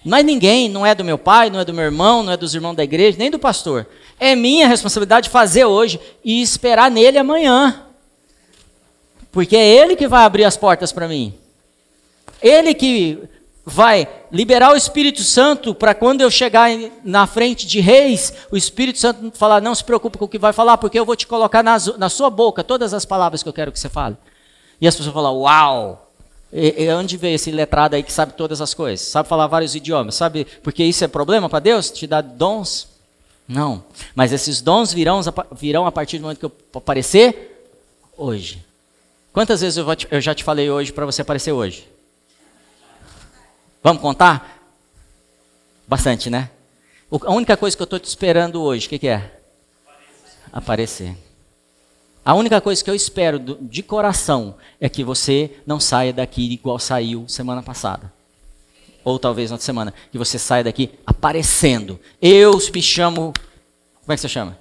Não é ninguém, não é do meu pai, não é do meu irmão, não é dos irmãos da igreja, nem do pastor. É minha responsabilidade fazer hoje e esperar nele amanhã. Porque é ele que vai abrir as portas para mim. Ele que vai liberar o Espírito Santo para quando eu chegar na frente de reis, o Espírito Santo falar: não se preocupe com o que vai falar, porque eu vou te colocar na, na sua boca todas as palavras que eu quero que você fale. E as pessoas falam: uau! E, e onde veio esse letrado aí que sabe todas as coisas? Sabe falar vários idiomas? Sabe porque isso é problema para Deus? Te dá dons? Não. Mas esses dons virão, virão a partir do momento que eu aparecer hoje. Quantas vezes eu, te, eu já te falei hoje para você aparecer hoje? Vamos contar? Bastante, né? A única coisa que eu estou te esperando hoje, o que, que, é? Aparecer. A única coisa que eu espero do, de coração é que você não saia daqui igual saiu semana passada. Ou talvez outra semana. Que você saia daqui aparecendo. Eu me chamo. Como é que você chama?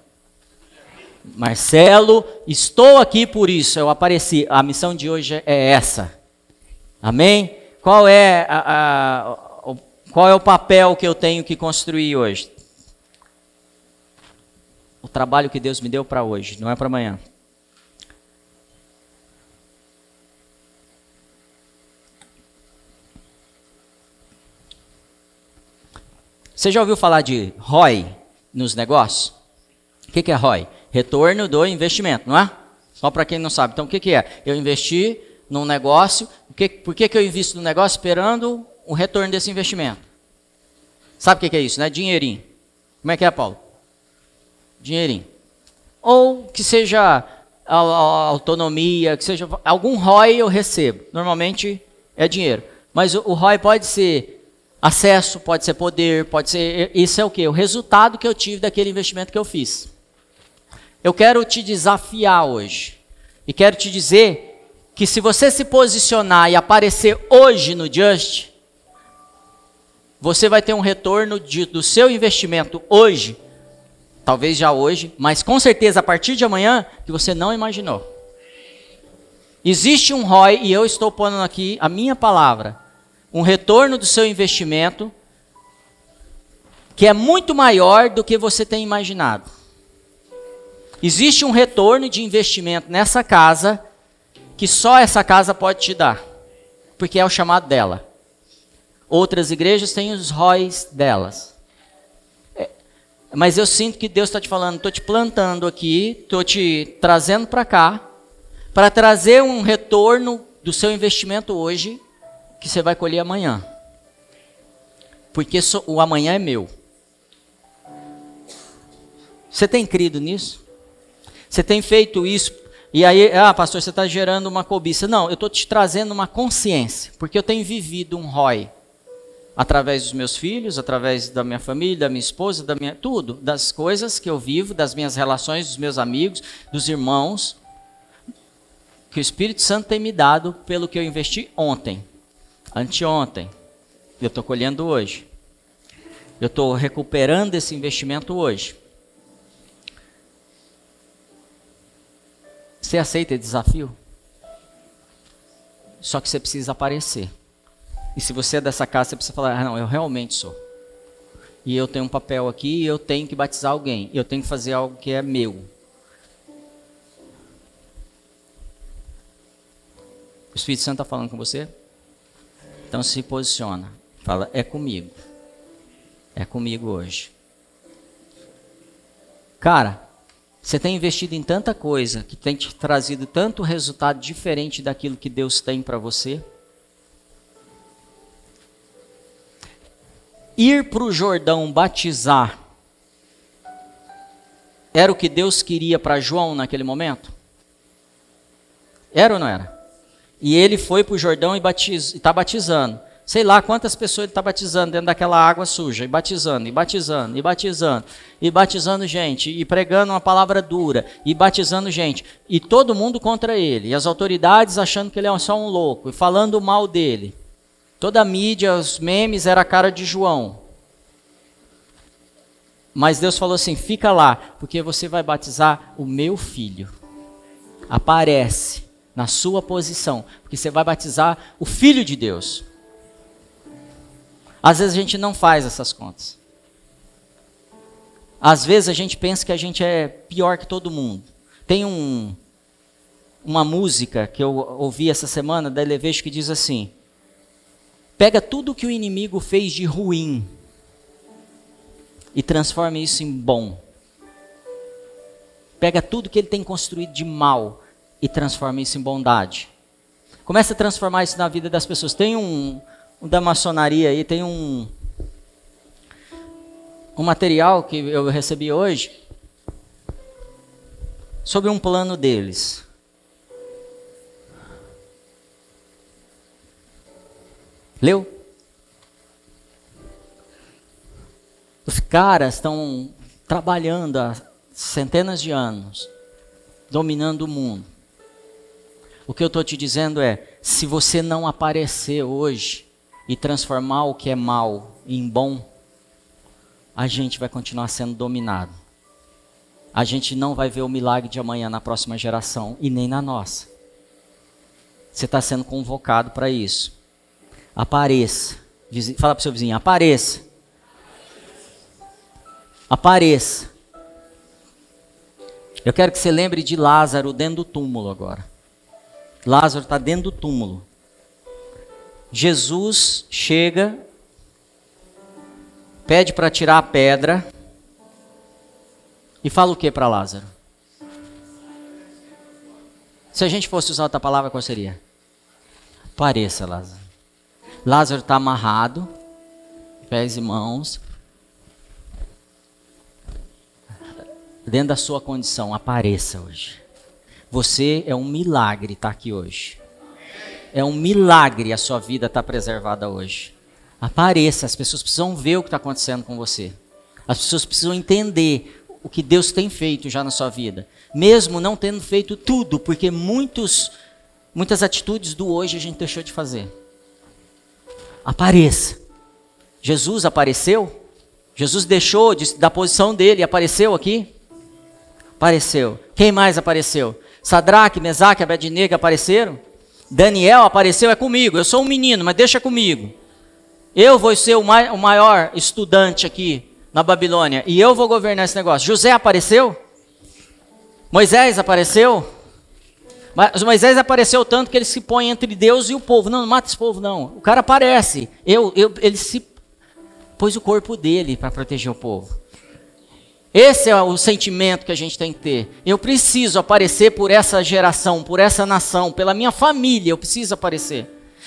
Marcelo, estou aqui por isso. Eu apareci. A missão de hoje é essa. Amém? Qual é, a, a, qual é o papel que eu tenho que construir hoje? O trabalho que Deus me deu para hoje, não é para amanhã. Você já ouviu falar de ROI nos negócios? O que, é ROI? Retorno do investimento, não é? Só para quem não sabe. Então, o que é? Eu investi num negócio. Por que, que eu invisto no negócio esperando o retorno desse investimento? Sabe o que, que é isso, né? Dinheirinho. Como é que é, Paulo? Dinheirinho. Ou que seja a, a autonomia, que seja algum ROI eu recebo. Normalmente é dinheiro. Mas o, o ROI pode ser acesso, pode ser poder, pode ser. Isso é o que? O resultado que eu tive daquele investimento que eu fiz. Eu quero te desafiar hoje. E quero te dizer que se você se posicionar e aparecer hoje no Just, você vai ter um retorno de, do seu investimento hoje, talvez já hoje, mas com certeza a partir de amanhã, que você não imaginou. Existe um ROI, e eu estou pondo aqui a minha palavra, um retorno do seu investimento que é muito maior do que você tem imaginado. Existe um retorno de investimento nessa casa que só essa casa pode te dar, porque é o chamado dela. Outras igrejas têm os róis delas. É, mas eu sinto que Deus está te falando, estou te plantando aqui, estou te trazendo para cá, para trazer um retorno do seu investimento hoje, que você vai colher amanhã. Porque o amanhã é meu. Você tem crido nisso? Você tem feito isso e aí, ah, pastor, você está gerando uma cobiça. Não, eu estou te trazendo uma consciência, porque eu tenho vivido um ROI através dos meus filhos, através da minha família, da minha esposa, da minha tudo, das coisas que eu vivo, das minhas relações, dos meus amigos, dos irmãos, que o Espírito Santo tem me dado pelo que eu investi ontem, anteontem. Eu estou colhendo hoje. Eu estou recuperando esse investimento hoje. Você aceita esse desafio? Só que você precisa aparecer. E se você é dessa casa, você precisa falar: ah, não, eu realmente sou. e eu tenho um papel aqui eu tenho que batizar alguém. Eu tenho que fazer algo que é meu. O Espírito Santo está falando com você? Então se posiciona. Fala, é comigo. É comigo hoje. Cara, você tem investido em tanta coisa que tem te trazido tanto resultado diferente daquilo que Deus tem para você. Ir para o Jordão batizar era o que Deus queria para João naquele momento? Era ou não era? E ele foi para o Jordão e está batizando. Sei lá quantas pessoas ele está batizando dentro daquela água suja, e batizando, e batizando, e batizando, e batizando gente, e pregando uma palavra dura, e batizando gente. E todo mundo contra ele, e as autoridades achando que ele é só um louco, e falando mal dele. Toda a mídia, os memes, era a cara de João. Mas Deus falou assim: fica lá, porque você vai batizar o meu filho. Aparece na sua posição, porque você vai batizar o filho de Deus. Às vezes a gente não faz essas contas. Às vezes a gente pensa que a gente é pior que todo mundo. Tem um, uma música que eu ouvi essa semana da Elevejo que diz assim: Pega tudo que o inimigo fez de ruim e transforma isso em bom. Pega tudo que ele tem construído de mal e transforma isso em bondade. Começa a transformar isso na vida das pessoas. Tem um, da maçonaria aí, tem um, um material que eu recebi hoje sobre um plano deles. Leu? Os caras estão trabalhando há centenas de anos, dominando o mundo. O que eu estou te dizendo é: se você não aparecer hoje, e transformar o que é mal em bom, a gente vai continuar sendo dominado. A gente não vai ver o milagre de amanhã na próxima geração e nem na nossa. Você está sendo convocado para isso. Apareça. Fala para o seu vizinho: apareça. Apareça. Eu quero que você lembre de Lázaro dentro do túmulo agora. Lázaro está dentro do túmulo. Jesus chega, pede para tirar a pedra e fala o que para Lázaro? Se a gente fosse usar outra palavra, qual seria? Pareça, Lázaro. Lázaro está amarrado, pés e mãos. Dentro da sua condição, apareça hoje. Você é um milagre estar tá aqui hoje. É um milagre a sua vida estar tá preservada hoje. Apareça, as pessoas precisam ver o que está acontecendo com você. As pessoas precisam entender o que Deus tem feito já na sua vida. Mesmo não tendo feito tudo, porque muitos, muitas atitudes do hoje a gente deixou de fazer. Apareça. Jesus apareceu? Jesus deixou de, da posição dele e apareceu aqui? Apareceu. Quem mais apareceu? Sadraque, Mesaque, Abednego apareceram? Daniel apareceu, é comigo. Eu sou um menino, mas deixa comigo. Eu vou ser o, mai, o maior estudante aqui na Babilônia e eu vou governar esse negócio. José apareceu? Moisés apareceu? Mas Moisés apareceu tanto que ele se põe entre Deus e o povo. Não, não mata esse povo, não. O cara aparece. Eu, eu, ele se pôs o corpo dele para proteger o povo. Esse é o sentimento que a gente tem que ter. Eu preciso aparecer por essa geração, por essa nação, pela minha família. Eu preciso aparecer.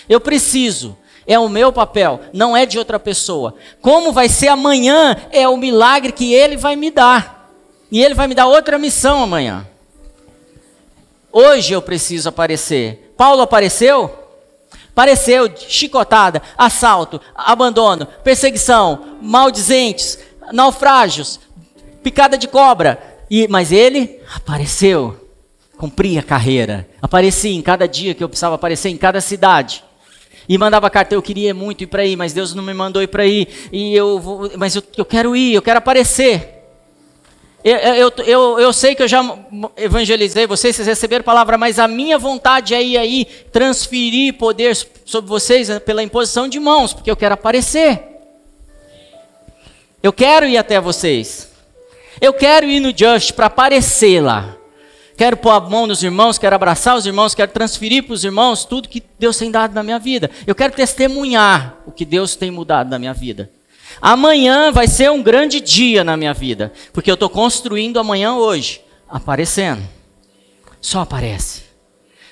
Eu preciso. É o meu papel, não é de outra pessoa. Como vai ser amanhã é o milagre que ele vai me dar. E ele vai me dar outra missão amanhã. Hoje eu preciso aparecer. Paulo apareceu? Apareceu chicotada, assalto, abandono, perseguição, maldizentes, naufrágios, picada de cobra. E, mas ele apareceu, cumpria a carreira, aparecia em cada dia que eu precisava aparecer, em cada cidade. E mandava carta, eu queria muito ir para aí, mas Deus não me mandou ir para aí. E eu vou, mas eu, eu quero ir, eu quero aparecer. Eu, eu, eu, eu, sei que eu já evangelizei vocês, vocês receberam palavra, mas a minha vontade é ir aí, transferir poder sobre vocês né, pela imposição de mãos, porque eu quero aparecer. Eu quero ir até vocês. Eu quero ir no Just para aparecer lá. Quero pôr a mão nos irmãos, quero abraçar os irmãos, quero transferir para os irmãos tudo que Deus tem dado na minha vida. Eu quero testemunhar o que Deus tem mudado na minha vida. Amanhã vai ser um grande dia na minha vida, porque eu estou construindo amanhã hoje, aparecendo. Só aparece.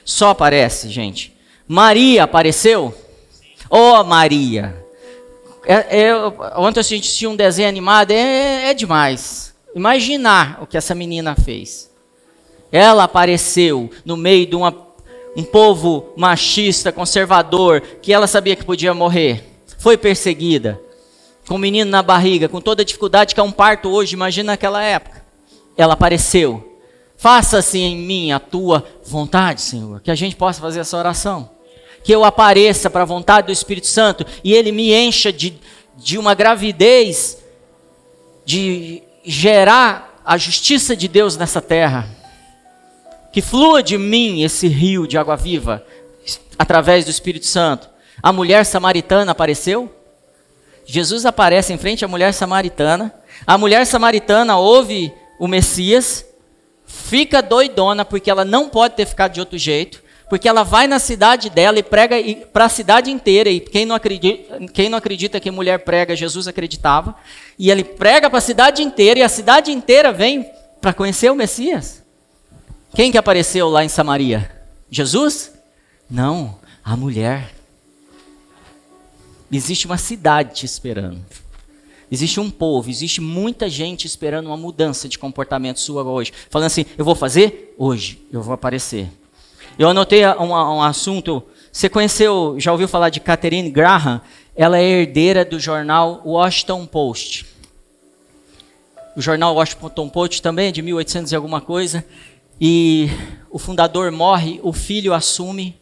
Só aparece, gente. Maria apareceu? Oh, Maria! É, é, ontem a gente assistiu um desenho animado, é, é demais. Imaginar o que essa menina fez. Ela apareceu no meio de uma, um povo machista, conservador, que ela sabia que podia morrer. Foi perseguida. Com um menino na barriga, com toda a dificuldade que é um parto hoje, imagina naquela época. Ela apareceu. Faça-se em mim a tua vontade, Senhor. Que a gente possa fazer essa oração que eu apareça para a vontade do Espírito Santo e ele me encha de, de uma gravidez de gerar a justiça de Deus nessa terra. Que flua de mim esse rio de água viva através do Espírito Santo. A mulher samaritana apareceu? Jesus aparece em frente à mulher samaritana. A mulher samaritana ouve o Messias, fica doidona porque ela não pode ter ficado de outro jeito porque ela vai na cidade dela e prega para a cidade inteira. E quem não, acredita, quem não acredita que mulher prega, Jesus acreditava. E ele prega para a cidade inteira, e a cidade inteira vem para conhecer o Messias. Quem que apareceu lá em Samaria? Jesus? Não, a mulher. Existe uma cidade te esperando. Existe um povo, existe muita gente esperando uma mudança de comportamento sua hoje. Falando assim, eu vou fazer hoje, eu vou aparecer. Eu anotei um, um assunto. Você conheceu, já ouviu falar de Catherine Graham? Ela é herdeira do jornal Washington Post. O jornal Washington Post também é de 1800 e alguma coisa. E o fundador morre, o filho assume,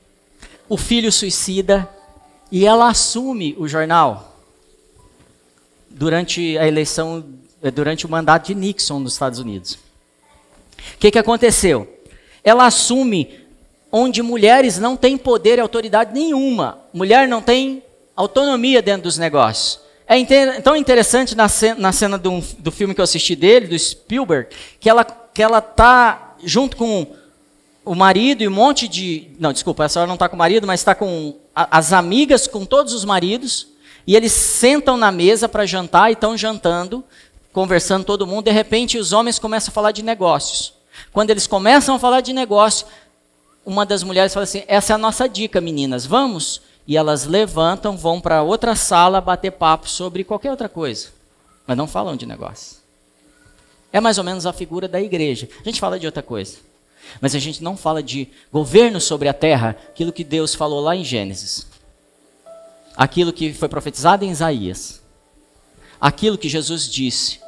o filho suicida e ela assume o jornal durante a eleição, eh, durante o mandato de Nixon nos Estados Unidos. O que, que aconteceu? Ela assume onde mulheres não têm poder e autoridade nenhuma. Mulher não tem autonomia dentro dos negócios. É tão interessante na cena, na cena do, do, filme que eu assisti dele, do Spielberg, que ela que ela tá junto com o marido e um monte de, não, desculpa, essa hora não está com o marido, mas está com a, as amigas, com todos os maridos, e eles sentam na mesa para jantar e estão jantando, conversando todo mundo. De repente, os homens começam a falar de negócios. Quando eles começam a falar de negócio, uma das mulheres fala assim: essa é a nossa dica, meninas, vamos? E elas levantam, vão para outra sala bater papo sobre qualquer outra coisa, mas não falam de negócio. É mais ou menos a figura da igreja. A gente fala de outra coisa, mas a gente não fala de governo sobre a terra, aquilo que Deus falou lá em Gênesis, aquilo que foi profetizado em Isaías, aquilo que Jesus disse: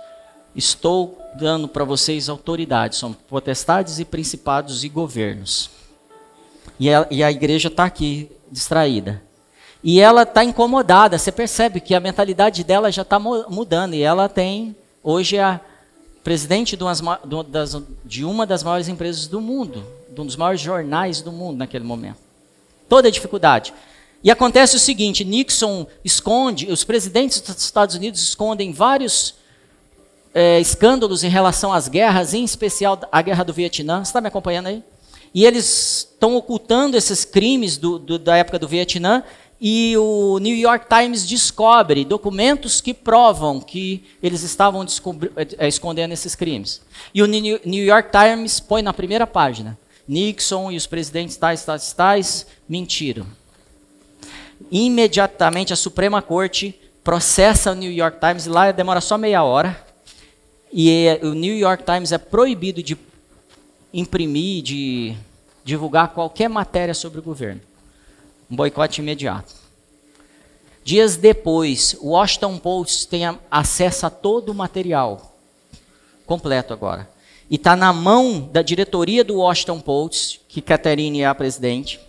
Estou dando para vocês autoridade, são potestades e principados e governos. E a, e a igreja está aqui, distraída. E ela está incomodada. Você percebe que a mentalidade dela já está mudando. E ela tem, hoje, a presidente de, umas, de uma das maiores empresas do mundo, de um dos maiores jornais do mundo naquele momento. Toda a dificuldade. E acontece o seguinte: Nixon esconde, os presidentes dos Estados Unidos escondem vários é, escândalos em relação às guerras, em especial a guerra do Vietnã. Você está me acompanhando aí? E eles estão ocultando esses crimes do, do, da época do Vietnã. E o New York Times descobre documentos que provam que eles estavam é, escondendo esses crimes. E o New York Times põe na primeira página: Nixon e os presidentes tais, tais, tais mentiram. Imediatamente a Suprema Corte processa o New York Times e lá demora só meia hora. E o New York Times é proibido de imprimir, de divulgar qualquer matéria sobre o governo. Um boicote imediato. Dias depois, o Washington Post tem acesso a todo o material completo agora. E está na mão da diretoria do Washington Post, que Catherine é a presidente.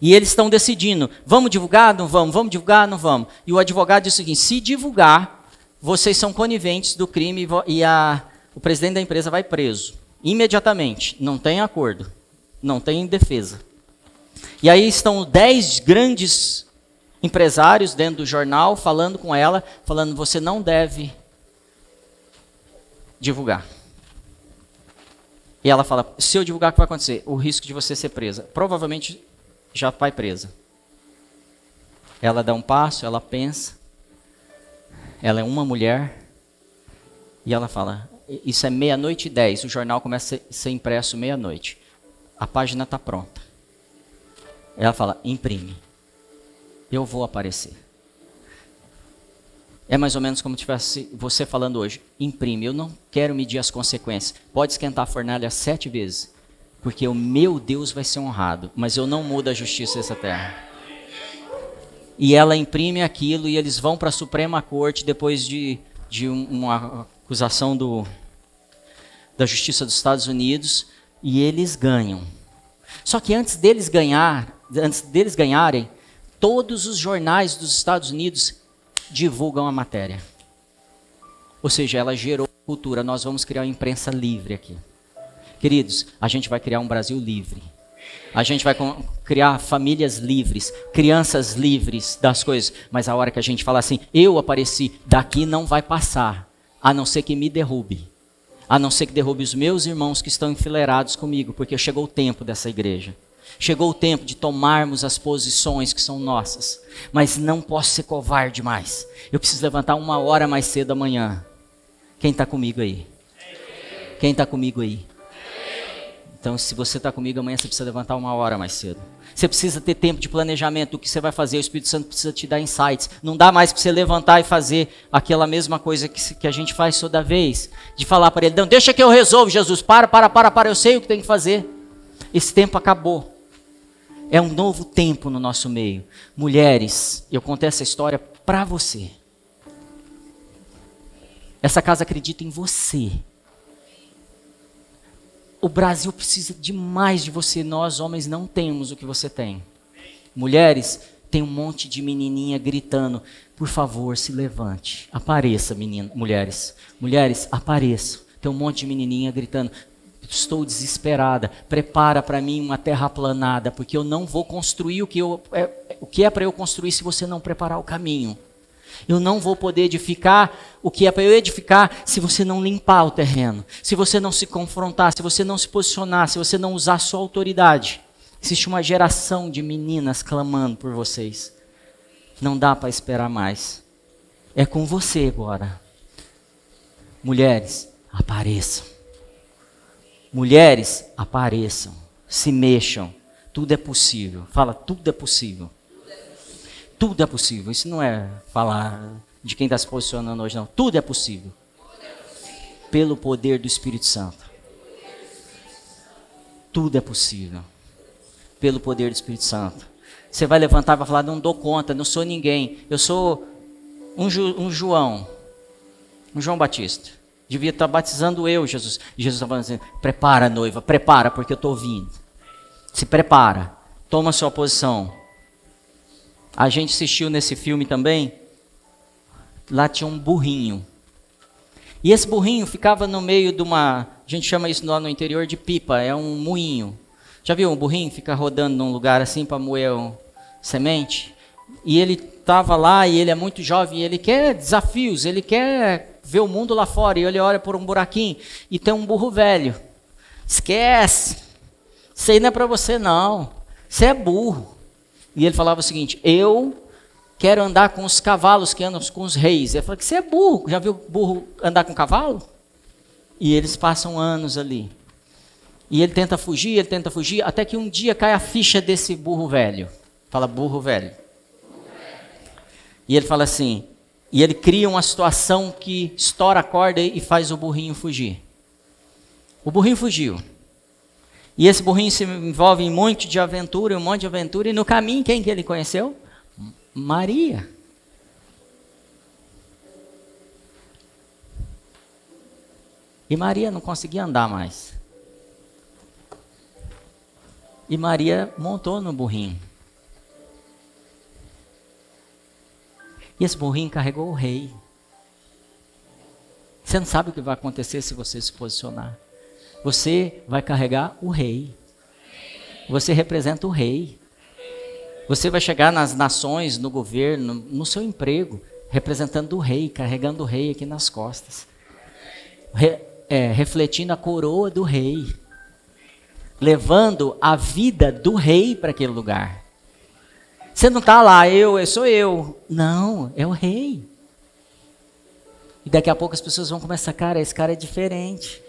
E eles estão decidindo: vamos divulgar? Não vamos? Vamos divulgar? Não vamos? E o advogado diz o seguinte: se divulgar, vocês são coniventes do crime e a, o presidente da empresa vai preso. Imediatamente. Não tem acordo não tem defesa. E aí estão dez grandes empresários dentro do jornal falando com ela, falando: você não deve divulgar. E ela fala: se eu divulgar, o que vai acontecer? O risco de você ser presa. Provavelmente já vai presa. Ela dá um passo, ela pensa. Ela é uma mulher. E ela fala: Isso é meia-noite e dez. O jornal começa a ser impresso meia-noite. A página está pronta. Ela fala: Imprime. Eu vou aparecer. É mais ou menos como tivesse você falando hoje. Imprime. Eu não quero medir as consequências. Pode esquentar a fornalha sete vezes. Porque o meu Deus vai ser honrado. Mas eu não mudo a justiça dessa terra e ela imprime aquilo e eles vão para a Suprema Corte depois de, de uma acusação do, da Justiça dos Estados Unidos e eles ganham. Só que antes deles ganhar, antes deles ganharem, todos os jornais dos Estados Unidos divulgam a matéria. Ou seja, ela gerou cultura. Nós vamos criar uma imprensa livre aqui. Queridos, a gente vai criar um Brasil livre. A gente vai criar famílias livres, crianças livres das coisas. Mas a hora que a gente fala assim, eu apareci, daqui não vai passar, a não ser que me derrube. A não ser que derrube os meus irmãos que estão enfileirados comigo, porque chegou o tempo dessa igreja. Chegou o tempo de tomarmos as posições que são nossas. Mas não posso ser covarde mais. Eu preciso levantar uma hora mais cedo amanhã. Quem está comigo aí? Quem está comigo aí? Então, se você está comigo amanhã, você precisa levantar uma hora mais cedo. Você precisa ter tempo de planejamento do que você vai fazer. O Espírito Santo precisa te dar insights. Não dá mais para você levantar e fazer aquela mesma coisa que, que a gente faz toda vez. De falar para ele, não, deixa que eu resolvo, Jesus. Para, para, para, para, eu sei o que tem que fazer. Esse tempo acabou. É um novo tempo no nosso meio. Mulheres, eu contei essa história para você. Essa casa acredita em você. O Brasil precisa demais de você. Nós, homens, não temos o que você tem. Mulheres, tem um monte de menininha gritando: por favor, se levante. Apareça, menina, mulheres. Mulheres, apareçam. Tem um monte de menininha gritando: estou desesperada. Prepara para mim uma terra planada, porque eu não vou construir o que, eu, é, o que é para eu construir se você não preparar o caminho. Eu não vou poder edificar o que é para eu edificar se você não limpar o terreno, se você não se confrontar, se você não se posicionar, se você não usar a sua autoridade. Existe uma geração de meninas clamando por vocês. Não dá para esperar mais. É com você agora. Mulheres, apareçam. Mulheres, apareçam. Se mexam. Tudo é possível. Fala, tudo é possível. Tudo é possível. Isso não é falar de quem está se posicionando hoje, não. Tudo é possível. Pelo poder do Espírito Santo. Tudo é possível. Pelo poder do Espírito Santo. Você vai levantar e vai falar: não dou conta, não sou ninguém. Eu sou um, um João. Um João Batista. Devia estar batizando eu, Jesus. Jesus está falando assim: prepara, noiva, prepara, porque eu estou vindo. Se prepara. Toma sua posição. A gente assistiu nesse filme também. Lá tinha um burrinho. E esse burrinho ficava no meio de uma. A gente chama isso lá no interior de pipa, é um moinho. Já viu um burrinho ficar rodando num lugar assim para moer um semente? E ele estava lá e ele é muito jovem e ele quer desafios, ele quer ver o mundo lá fora. E ele olha por um buraquinho e tem um burro velho. Esquece! Isso aí não é para você, não. Você é burro. E ele falava o seguinte: Eu quero andar com os cavalos que andam com os reis. Ele falou que você é burro. Já viu burro andar com cavalo? E eles passam anos ali. E ele tenta fugir, ele tenta fugir, até que um dia cai a ficha desse burro velho. Fala burro velho. E ele fala assim, e ele cria uma situação que estoura a corda e faz o burrinho fugir. O burrinho fugiu. E esse burrinho se envolve em um monte de aventura, um monte de aventura. E no caminho, quem que ele conheceu? Maria. E Maria não conseguia andar mais. E Maria montou no burrinho. E esse burrinho carregou o rei. Você não sabe o que vai acontecer se você se posicionar. Você vai carregar o rei. Você representa o rei. Você vai chegar nas nações, no governo, no seu emprego, representando o rei, carregando o rei aqui nas costas. Re, é, refletindo a coroa do rei. Levando a vida do rei para aquele lugar. Você não está lá, eu, eu sou eu. Não, é o rei. E daqui a pouco as pessoas vão começar, cara, esse cara é diferente.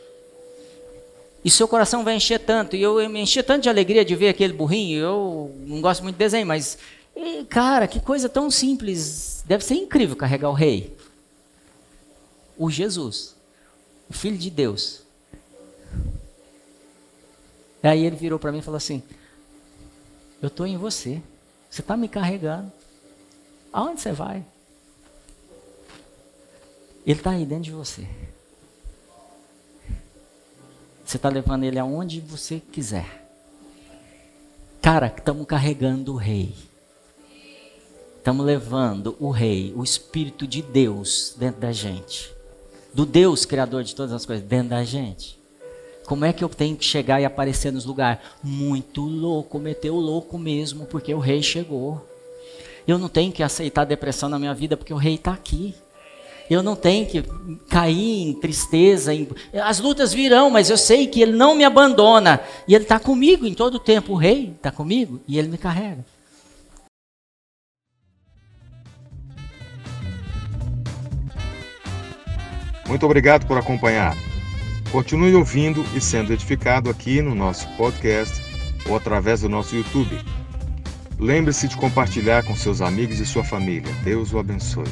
E seu coração vai encher tanto. E eu me enchi tanto de alegria de ver aquele burrinho. Eu não gosto muito de desenho, mas, cara, que coisa tão simples. Deve ser incrível carregar o rei. O Jesus, o Filho de Deus. E aí ele virou para mim e falou assim: Eu estou em você. Você está me carregando. Aonde você vai? Ele está aí dentro de você. Você está levando ele aonde você quiser. Cara, estamos carregando o rei. Estamos levando o rei, o Espírito de Deus dentro da gente. Do Deus Criador de todas as coisas dentro da gente. Como é que eu tenho que chegar e aparecer nos lugares? Muito louco, meteu louco mesmo, porque o rei chegou. Eu não tenho que aceitar depressão na minha vida, porque o rei está aqui. Eu não tenho que cair em tristeza. Em... As lutas virão, mas eu sei que Ele não me abandona. E Ele está comigo em todo o tempo. O Rei está comigo e Ele me carrega. Muito obrigado por acompanhar. Continue ouvindo e sendo edificado aqui no nosso podcast ou através do nosso YouTube. Lembre-se de compartilhar com seus amigos e sua família. Deus o abençoe.